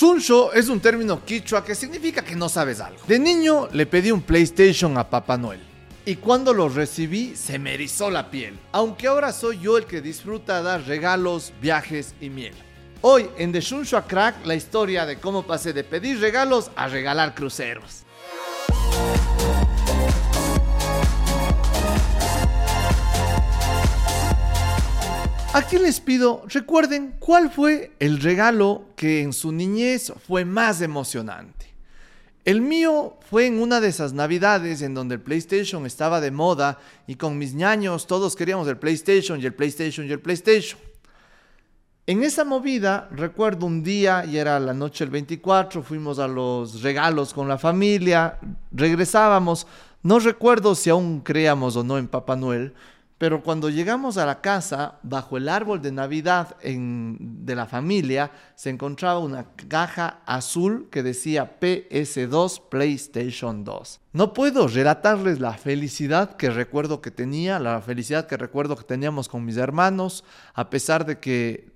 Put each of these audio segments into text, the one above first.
Shunsho es un término quichua que significa que no sabes algo. De niño le pedí un PlayStation a Papá Noel. Y cuando lo recibí se me erizó la piel, aunque ahora soy yo el que disfruta dar regalos, viajes y miel. Hoy en The Shunsho a Crack la historia de cómo pasé de pedir regalos a regalar cruceros. Aquí les pido, recuerden cuál fue el regalo que en su niñez fue más emocionante. El mío fue en una de esas navidades en donde el PlayStation estaba de moda y con mis ñaños todos queríamos el PlayStation y el PlayStation y el PlayStation. En esa movida, recuerdo un día, y era la noche del 24, fuimos a los regalos con la familia, regresábamos, no recuerdo si aún creíamos o no en Papá Noel, pero cuando llegamos a la casa, bajo el árbol de Navidad de la familia, se encontraba una caja azul que decía PS2 PlayStation 2. No puedo relatarles la felicidad que recuerdo que tenía, la felicidad que recuerdo que teníamos con mis hermanos, a pesar de que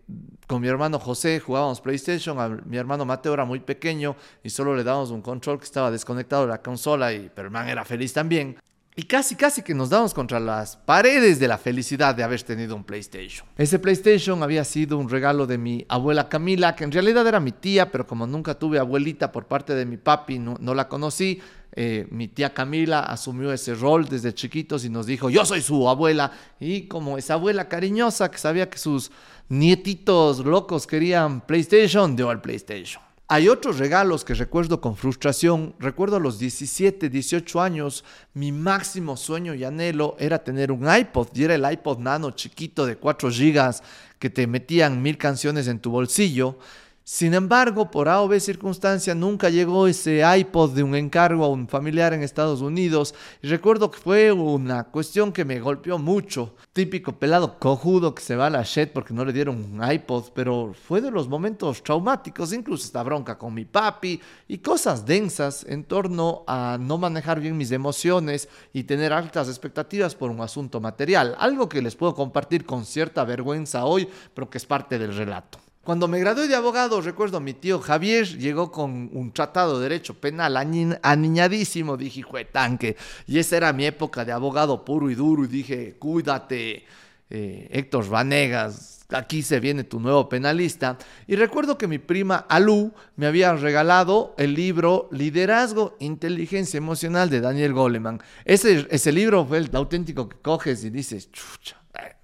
con mi hermano José jugábamos PlayStation, mi hermano Mateo era muy pequeño y solo le dábamos un control que estaba desconectado de la consola, y, pero el man era feliz también. Y casi, casi que nos damos contra las paredes de la felicidad de haber tenido un PlayStation. Ese PlayStation había sido un regalo de mi abuela Camila, que en realidad era mi tía, pero como nunca tuve abuelita por parte de mi papi, no, no la conocí. Eh, mi tía Camila asumió ese rol desde chiquitos y nos dijo, yo soy su abuela. Y como esa abuela cariñosa que sabía que sus nietitos locos querían PlayStation, dio al PlayStation. Hay otros regalos que recuerdo con frustración. Recuerdo a los 17, 18 años, mi máximo sueño y anhelo era tener un iPod. Y era el iPod nano chiquito de 4 GB que te metían mil canciones en tu bolsillo. Sin embargo, por A o B circunstancia, nunca llegó ese iPod de un encargo a un familiar en Estados Unidos. Y recuerdo que fue una cuestión que me golpeó mucho. Típico pelado cojudo que se va a la shit porque no le dieron un iPod, pero fue de los momentos traumáticos, incluso esta bronca con mi papi y cosas densas en torno a no manejar bien mis emociones y tener altas expectativas por un asunto material. Algo que les puedo compartir con cierta vergüenza hoy, pero que es parte del relato. Cuando me gradué de abogado, recuerdo mi tío Javier llegó con un tratado de derecho penal aniñadísimo. Dije, de tanque. Y esa era mi época de abogado puro y duro. Y dije, cuídate, eh, Héctor Vanegas, aquí se viene tu nuevo penalista. Y recuerdo que mi prima Alú me había regalado el libro Liderazgo, Inteligencia Emocional de Daniel Goleman. Ese, ese libro fue el auténtico que coges y dices, chucha, eh,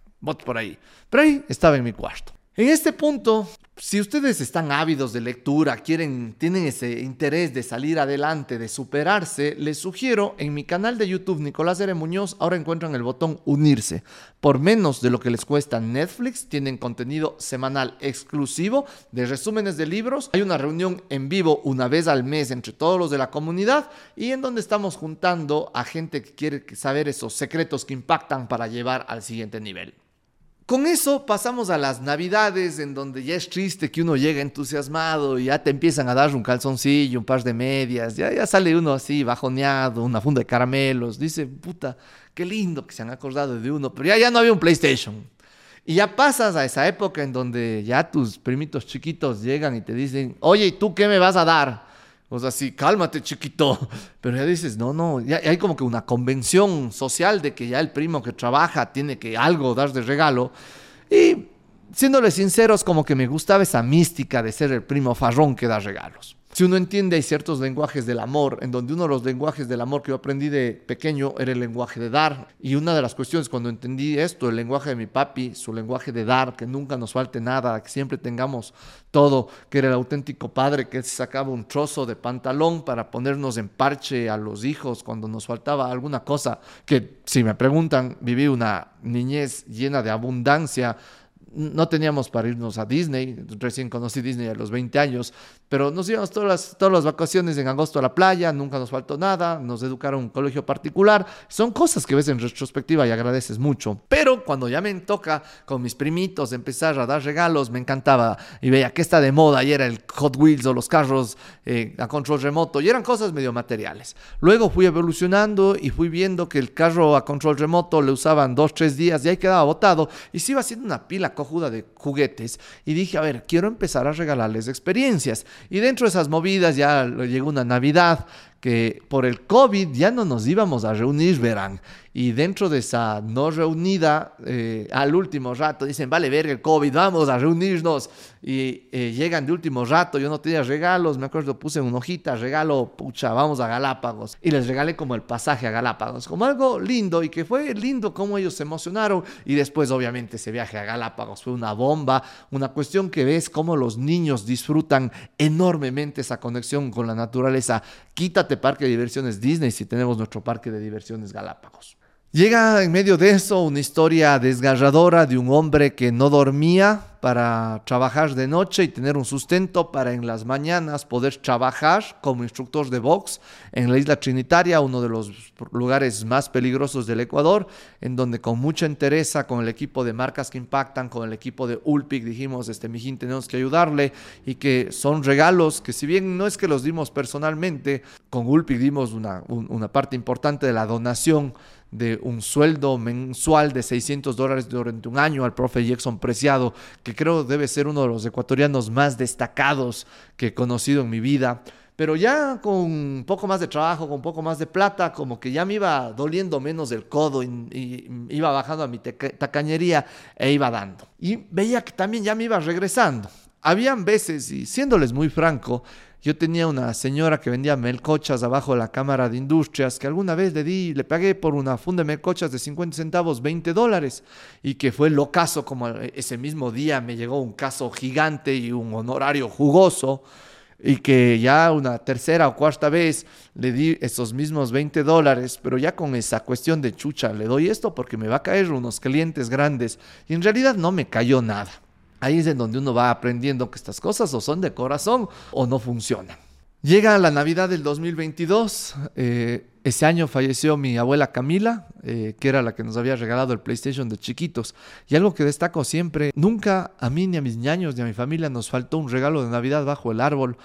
por ahí. Pero ahí estaba en mi cuarto. En este punto, si ustedes están ávidos de lectura, quieren, tienen ese interés de salir adelante, de superarse, les sugiero en mi canal de YouTube Nicolás R. Muñoz, ahora encuentran el botón unirse. Por menos de lo que les cuesta Netflix, tienen contenido semanal exclusivo de resúmenes de libros. Hay una reunión en vivo una vez al mes entre todos los de la comunidad y en donde estamos juntando a gente que quiere saber esos secretos que impactan para llevar al siguiente nivel. Con eso pasamos a las navidades en donde ya es triste que uno llega entusiasmado y ya te empiezan a dar un calzoncillo, un par de medias, ya, ya sale uno así bajoneado, una funda de caramelos, dice, puta, qué lindo que se han acordado de uno, pero ya, ya no había un PlayStation. Y ya pasas a esa época en donde ya tus primitos chiquitos llegan y te dicen, oye, ¿y tú qué me vas a dar? O sea, sí, cálmate, chiquito. Pero ya dices, no, no, ya hay como que una convención social de que ya el primo que trabaja tiene que algo dar de regalo. Y siéndole sinceros, como que me gustaba esa mística de ser el primo farrón que da regalos. Si uno entiende, hay ciertos lenguajes del amor, en donde uno de los lenguajes del amor que yo aprendí de pequeño era el lenguaje de dar. Y una de las cuestiones cuando entendí esto, el lenguaje de mi papi, su lenguaje de dar, que nunca nos falte nada, que siempre tengamos todo, que era el auténtico padre que se sacaba un trozo de pantalón para ponernos en parche a los hijos cuando nos faltaba alguna cosa, que si me preguntan, viví una niñez llena de abundancia, no teníamos para irnos a Disney, recién conocí Disney a los 20 años, pero nos íbamos todas las, todas las vacaciones en agosto a la playa, nunca nos faltó nada, nos educaron en un colegio particular, son cosas que ves en retrospectiva y agradeces mucho, pero cuando ya me toca con mis primitos empezar a dar regalos, me encantaba y veía que está de moda y era el Hot Wheels o los carros eh, a control remoto y eran cosas medio materiales. Luego fui evolucionando y fui viendo que el carro a control remoto le usaban dos, tres días y ahí quedaba botado y se iba haciendo una pila cojuda de juguetes y dije, a ver, quiero empezar a regalarles experiencias. Y dentro de esas movidas ya llegó una Navidad que por el COVID ya no nos íbamos a reunir, verán. Y dentro de esa no reunida, eh, al último rato dicen, vale, ver el COVID, vamos a reunirnos. Y eh, llegan de último rato, yo no tenía regalos, me acuerdo, puse una hojita, regalo, pucha, vamos a Galápagos. Y les regalé como el pasaje a Galápagos, como algo lindo y que fue lindo como ellos se emocionaron. Y después, obviamente, ese viaje a Galápagos fue una bomba, una cuestión que ves cómo los niños disfrutan enormemente esa conexión con la naturaleza. Quítate parque de diversiones Disney si tenemos nuestro parque de diversiones Galápagos. Llega en medio de eso una historia desgarradora de un hombre que no dormía para trabajar de noche y tener un sustento para en las mañanas poder trabajar como instructor de box en la isla Trinitaria, uno de los lugares más peligrosos del Ecuador, en donde con mucha entereza con el equipo de marcas que impactan, con el equipo de Ulpic, dijimos, este mijín tenemos que ayudarle y que son regalos que si bien no es que los dimos personalmente, con Ulpic dimos una, una parte importante de la donación de un sueldo mensual de 600 dólares durante un año al profe Jackson Preciado, que creo debe ser uno de los ecuatorianos más destacados que he conocido en mi vida. Pero ya con un poco más de trabajo, con un poco más de plata, como que ya me iba doliendo menos el codo y, iba bajando a mi tacañería e iba dando. Y veía que también ya me iba regresando. Habían veces, y siéndoles muy franco, yo tenía una señora que vendía melcochas abajo de la Cámara de Industrias, que alguna vez le di, le pagué por una funda de melcochas de 50 centavos 20 dólares, y que fue lo caso, como ese mismo día me llegó un caso gigante y un honorario jugoso, y que ya una tercera o cuarta vez le di esos mismos 20 dólares, pero ya con esa cuestión de chucha, le doy esto porque me va a caer unos clientes grandes, y en realidad no me cayó nada. Ahí es en donde uno va aprendiendo que estas cosas o son de corazón o no funcionan. Llega la Navidad del 2022. Eh, ese año falleció mi abuela Camila, eh, que era la que nos había regalado el PlayStation de chiquitos. Y algo que destaco siempre, nunca a mí ni a mis ñaños ni a mi familia nos faltó un regalo de Navidad bajo el árbol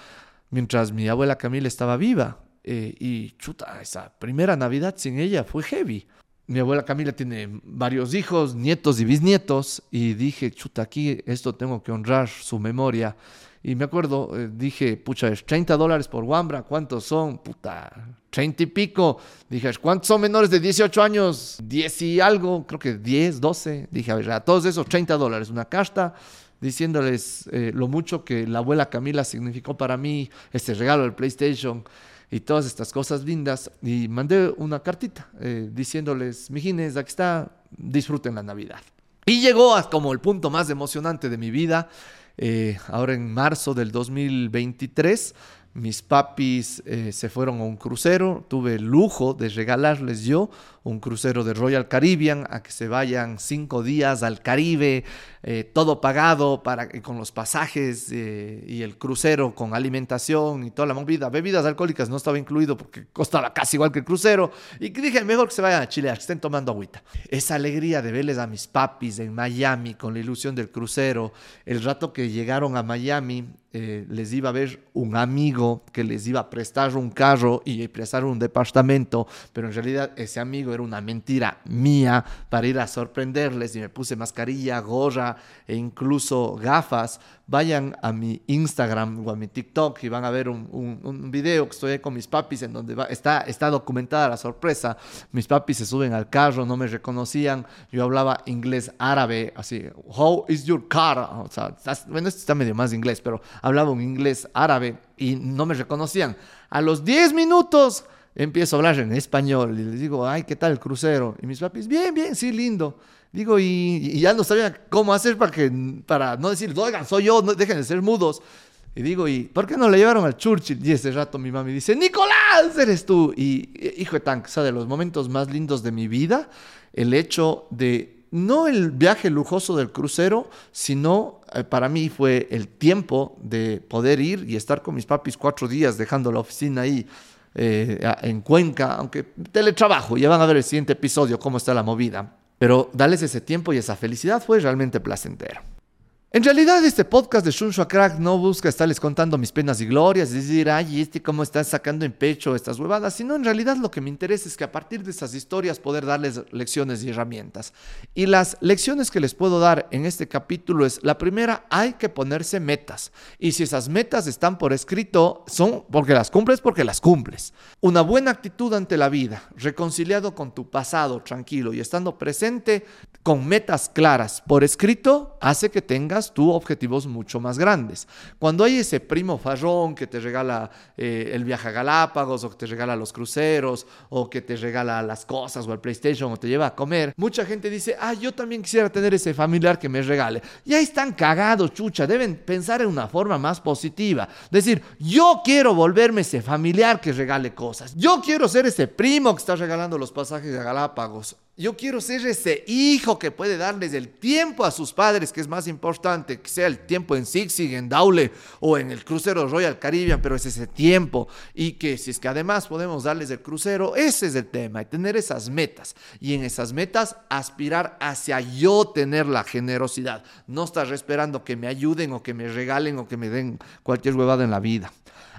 mientras mi abuela Camila estaba viva. Eh, y chuta, esa primera Navidad sin ella fue heavy mi abuela Camila tiene varios hijos, nietos y bisnietos, y dije, chuta, aquí esto tengo que honrar su memoria. Y me acuerdo, eh, dije, pucha, es 30 dólares por Wambra, ¿cuántos son? Puta, 30 y pico. Dije, ¿cuántos son menores de 18 años? 10 y algo, creo que 10, 12. Dije, a ver, a todos esos 30 dólares, una carta diciéndoles eh, lo mucho que la abuela Camila significó para mí, este regalo del PlayStation y todas estas cosas lindas. Y mandé una cartita eh, diciéndoles, mijines, aquí está, disfruten la Navidad. Y llegó a como el punto más emocionante de mi vida, eh, ahora en marzo del 2023. Mis papis eh, se fueron a un crucero, tuve el lujo de regalarles yo un crucero de Royal Caribbean a que se vayan cinco días al Caribe, eh, todo pagado para, con los pasajes eh, y el crucero con alimentación y toda la movida. Bebidas alcohólicas no estaba incluido porque costaba casi igual que el crucero. Y dije, mejor que se vayan a Chile, que estén tomando agüita. Esa alegría de verles a mis papis en Miami con la ilusión del crucero, el rato que llegaron a Miami, eh, les iba a ver un amigo que les iba a prestar un carro y prestar un departamento, pero en realidad ese amigo era una mentira mía para ir a sorprenderles y me puse mascarilla, gorra e incluso gafas. Vayan a mi Instagram o a mi TikTok y van a ver un, video que estoy con mis papis en donde está, está documentada la sorpresa. Mis papis se suben al carro, no me reconocían. Yo hablaba inglés árabe, así, how is your car? O sea, bueno, esto está medio más inglés, pero hablaba un inglés árabe y no me reconocían. A los 10 minutos empiezo a hablar en español y les digo, ay, ¿qué tal el crucero? Y mis papis, bien, bien, sí, lindo. Digo, y, ya no sabía cómo hacer para, que, para no decir, oigan, soy yo, no, dejen de ser mudos. Y digo, ¿y por qué no le llevaron al Churchill? Y ese rato mi mami dice, Nicolás, eres tú. Y hijo de tan, o sea, de los momentos más lindos de mi vida, el hecho de, no el viaje lujoso del crucero, sino eh, para mí fue el tiempo de poder ir y estar con mis papis cuatro días dejando la oficina ahí eh, en Cuenca, aunque teletrabajo, ya van a ver el siguiente episodio cómo está la movida, pero darles ese tiempo y esa felicidad fue realmente placentero. En realidad este podcast de Shunshu Crack no busca estarles contando mis penas y glorias, decir, ay, este cómo está sacando en pecho estas huevadas, sino en realidad lo que me interesa es que a partir de estas historias poder darles lecciones y herramientas. Y las lecciones que les puedo dar en este capítulo es, la primera, hay que ponerse metas. Y si esas metas están por escrito, son porque las cumples, porque las cumples. Una buena actitud ante la vida, reconciliado con tu pasado, tranquilo y estando presente con metas claras por escrito, hace que tengas tú objetivos mucho más grandes. Cuando hay ese primo farrón que te regala eh, el viaje a Galápagos o que te regala los cruceros o que te regala las cosas o el PlayStation o te lleva a comer, mucha gente dice, ah, yo también quisiera tener ese familiar que me regale. Y ahí están cagados, chucha, deben pensar en una forma más positiva. Decir, yo quiero volverme ese familiar que regale cosas. Yo quiero ser ese primo que está regalando los pasajes a Galápagos. Yo quiero ser ese hijo que puede darles el tiempo a sus padres, que es más importante, que sea el tiempo en Sig en Daule o en el crucero Royal Caribbean, pero es ese tiempo. Y que si es que además podemos darles el crucero, ese es el tema, y tener esas metas. Y en esas metas aspirar hacia yo tener la generosidad. No estar esperando que me ayuden o que me regalen o que me den cualquier huevada en la vida.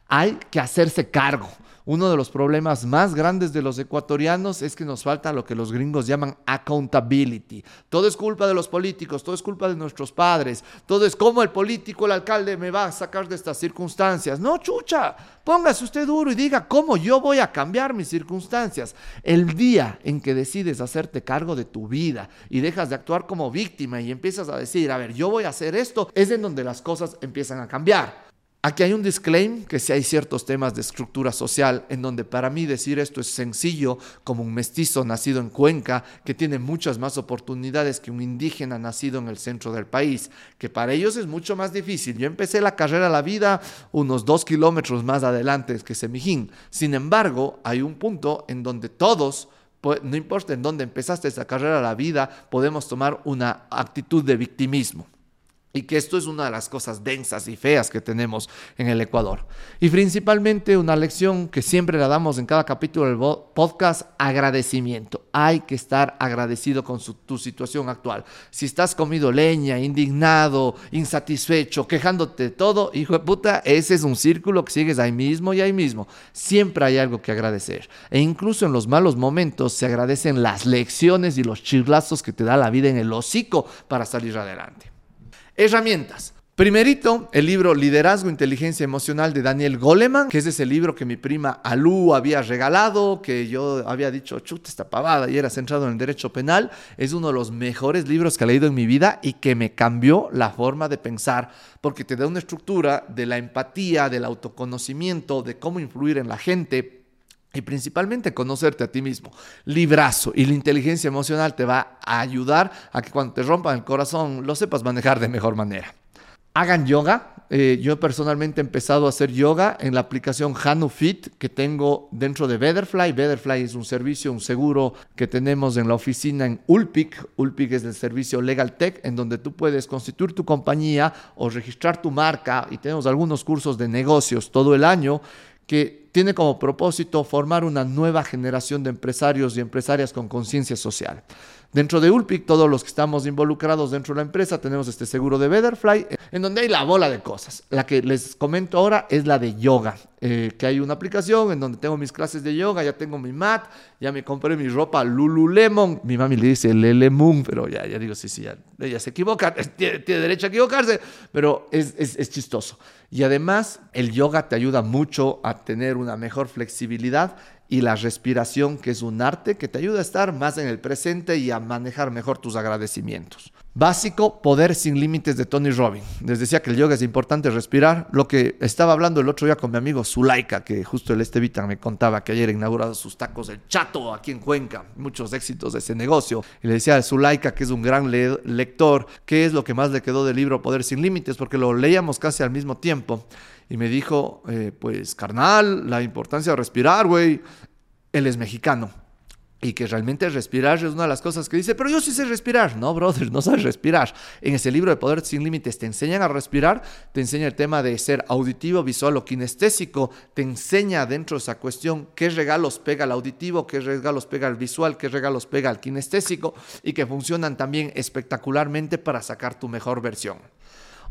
Hay que hacerse cargo. Uno de los problemas más grandes de los ecuatorianos es que nos falta lo que los gringos llaman accountability. Todo es culpa de los políticos, todo es culpa de nuestros padres, todo es como el político, el alcalde me va a sacar de estas circunstancias. No, chucha, póngase usted duro y diga cómo yo voy a cambiar mis circunstancias. El día en que decides hacerte cargo de tu vida y dejas de actuar como víctima y empiezas a decir, a ver, yo voy a hacer esto, es en donde las cosas empiezan a cambiar. Aquí hay un disclaimer que si hay ciertos temas de estructura social en donde para mí decir esto es sencillo como un mestizo nacido en Cuenca que tiene muchas más oportunidades que un indígena nacido en el centro del país, que para ellos es mucho más difícil. Yo empecé la carrera la vida unos dos kilómetros más adelante que Semijín. Sin embargo, hay un punto en donde todos no importa en dónde empezaste esa carrera la vida, podemos tomar una actitud de victimismo y que esto es una de las cosas densas y feas que tenemos en el Ecuador. Y principalmente una lección que siempre la damos en cada capítulo del podcast, agradecimiento. Hay que estar agradecido con tu situación actual. Si estás comido leña, indignado, insatisfecho, quejándote de todo, hijo de puta, ese es un círculo que sigues ahí mismo y ahí mismo. Siempre hay algo que agradecer. E incluso en los malos momentos se agradecen las lecciones y los chirlazos que te da la vida en el hocico para salir adelante. Herramientas. Primerito, el libro Liderazgo, Inteligencia Emocional de Daniel Goleman, que es ese libro que mi prima Alú había regalado, que yo había dicho, chuta, esta pavada, y era centrado en el derecho penal. Es uno de los mejores libros que he leído en mi vida y que me cambió la forma de pensar, porque te da una estructura de la empatía, del autoconocimiento, de cómo influir en la gente, y principalmente conocerte a ti mismo. Librazo y la inteligencia emocional te va a ayudar a que cuando te rompan el corazón lo sepas manejar de mejor manera. Hagan yoga. Eh, yo personalmente he empezado a hacer yoga en la aplicación HanuFit que tengo dentro de Betterfly. Betterfly es un servicio, un seguro que tenemos en la oficina en Ulpic. Ulpic es el servicio Legal Tech en donde tú puedes constituir tu compañía o registrar tu marca y tenemos algunos cursos de negocios todo el año que tiene como propósito formar una nueva generación de empresarios y empresarias con conciencia social. Dentro de Ulpic, todos los que estamos involucrados dentro de la empresa, tenemos este seguro de Betterfly, en donde hay la bola de cosas. La que les comento ahora es la de yoga, eh, que hay una aplicación en donde tengo mis clases de yoga, ya tengo mi mat, ya me compré mi ropa Lululemon. Mi mami le dice Lelemun, pero ya, digo, sí, sí, ya, ella se equivoca, tiene, derecho a equivocarse, pero es, es, es chistoso. Y además, el yoga te ayuda mucho a tener una mejor flexibilidad y la respiración, que es un arte que te ayuda a estar más en el presente y a manejar mejor tus agradecimientos. Básico, poder sin límites de Tony Robbins. Les decía que el yoga es importante respirar. Lo que estaba hablando el otro día con mi amigo Zulaika, que justo el Estevita me contaba que ayer inaugurado sus tacos el Chato aquí en Cuenca. Muchos éxitos de ese negocio. Y le decía a Zulaika, que es un gran lector, qué es lo que más le quedó del libro Poder sin límites, porque lo leíamos casi al mismo tiempo y me dijo, eh, pues carnal, la importancia de respirar, güey. Él es mexicano. Y que realmente respirar es una de las cosas que dice, pero yo sí sé respirar. No, brother, no sabes respirar. En ese libro de Poder sin Límites te enseñan a respirar, te enseña el tema de ser auditivo, visual o kinestésico, te enseña dentro de esa cuestión qué regalos pega el auditivo, qué regalos pega el visual, qué regalos pega el kinestésico y que funcionan también espectacularmente para sacar tu mejor versión.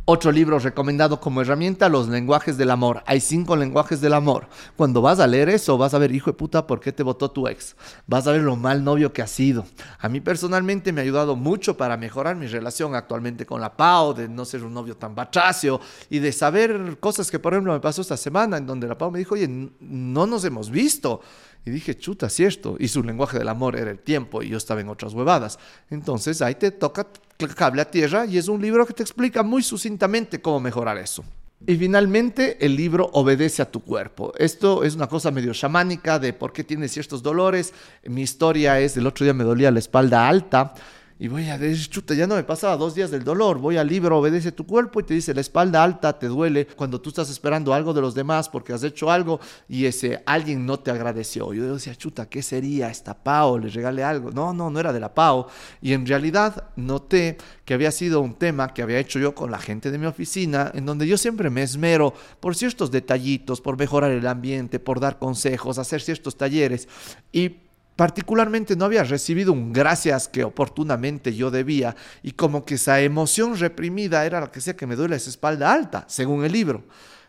Otro libro recomendado como herramienta, Los lenguajes del amor. Hay cinco lenguajes del amor. Cuando vas a leer eso, vas a ver, hijo de puta, ¿por qué te votó tu ex? Vas a ver lo mal novio que ha sido. A mí personalmente me ha ayudado mucho para mejorar mi relación actualmente con la Pau, de no ser un novio tan bachacio y de saber cosas que, por ejemplo, me pasó esta semana en donde la Pau me dijo, oye, no nos hemos visto. Y dije, chuta, cierto. Y su lenguaje del amor era el tiempo y yo estaba en otras huevadas. Entonces ahí te toca cable a tierra y es un libro que te explica muy sucintamente cómo mejorar eso. Y finalmente, el libro Obedece a tu cuerpo. Esto es una cosa medio chamánica de por qué tienes ciertos dolores. Mi historia es, el otro día me dolía la espalda alta y voy a decir, chuta, ya no me pasaba dos días del dolor. Voy al libro, obedece tu cuerpo y te dice, la espalda alta te duele cuando tú estás esperando algo de los demás porque has hecho algo y ese alguien no te agradeció. Yo decía, chuta, ¿qué sería esta Pau? Le regalé algo. No, no, no era de la Pau. Y en realidad noté que había sido un tema que había hecho yo con la gente de mi oficina, en donde yo siempre me esmero por ciertos detallitos, por mejorar el ambiente, por dar consejos, hacer ciertos talleres. Y particularmente no había recibido un gracias que oportunamente yo debía y como que esa emoción reprimida era la que sea que me duele esa espalda alta, según el libro.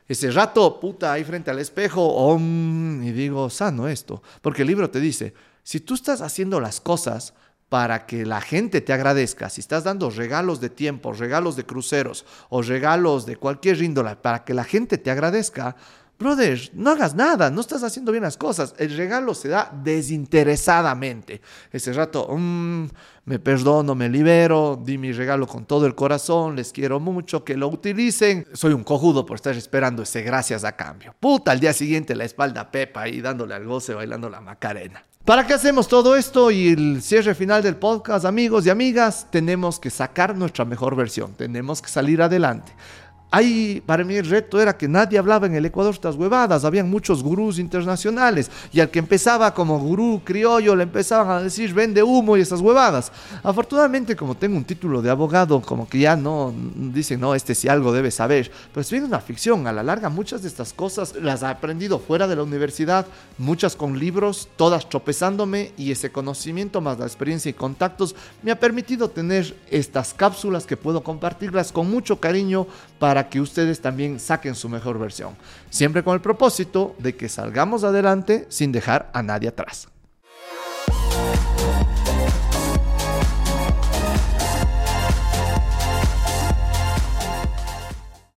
Ese rato, puta, ahí frente al espejo, y digo, sano esto, porque el libro te dice, si tú estás haciendo las cosas para que la gente te agradezca, si estás dando regalos de tiempo, regalos de cruceros o regalos de cualquier índola para que la gente te agradezca, Brother, no hagas nada, no estás haciendo bien las cosas. El regalo se da desinteresadamente. Ese rato, mm, me perdono, me libero, di mi regalo con todo el corazón, les quiero mucho, que lo utilicen. Soy un cojudo por estar esperando ese gracias a cambio. Puta, al día siguiente la espalda pepa ahí dándole al goce, bailando la macarena. ¿Para qué hacemos todo esto y el cierre final del podcast, amigos y amigas? Tenemos que sacar nuestra mejor versión, tenemos que salir adelante. Ahí para mí el reto era que nadie hablaba en el Ecuador estas huevadas, habían muchos gurús internacionales. Y al que empezaba como gurú criollo le empezaban a decir vende humo y esas huevadas. Afortunadamente como tengo un título de abogado, como que ya no dicen no, este sí algo debe saber, pero es bien una ficción, a la larga muchas de estas cosas las he aprendido fuera de la universidad, muchas con libros, todas tropezándome y ese conocimiento más la experiencia y contactos me ha permitido tener estas cápsulas que puedo compartirlas con mucho cariño para para que ustedes también saquen su mejor versión. Siempre con el propósito de que salgamos adelante sin dejar a nadie atrás.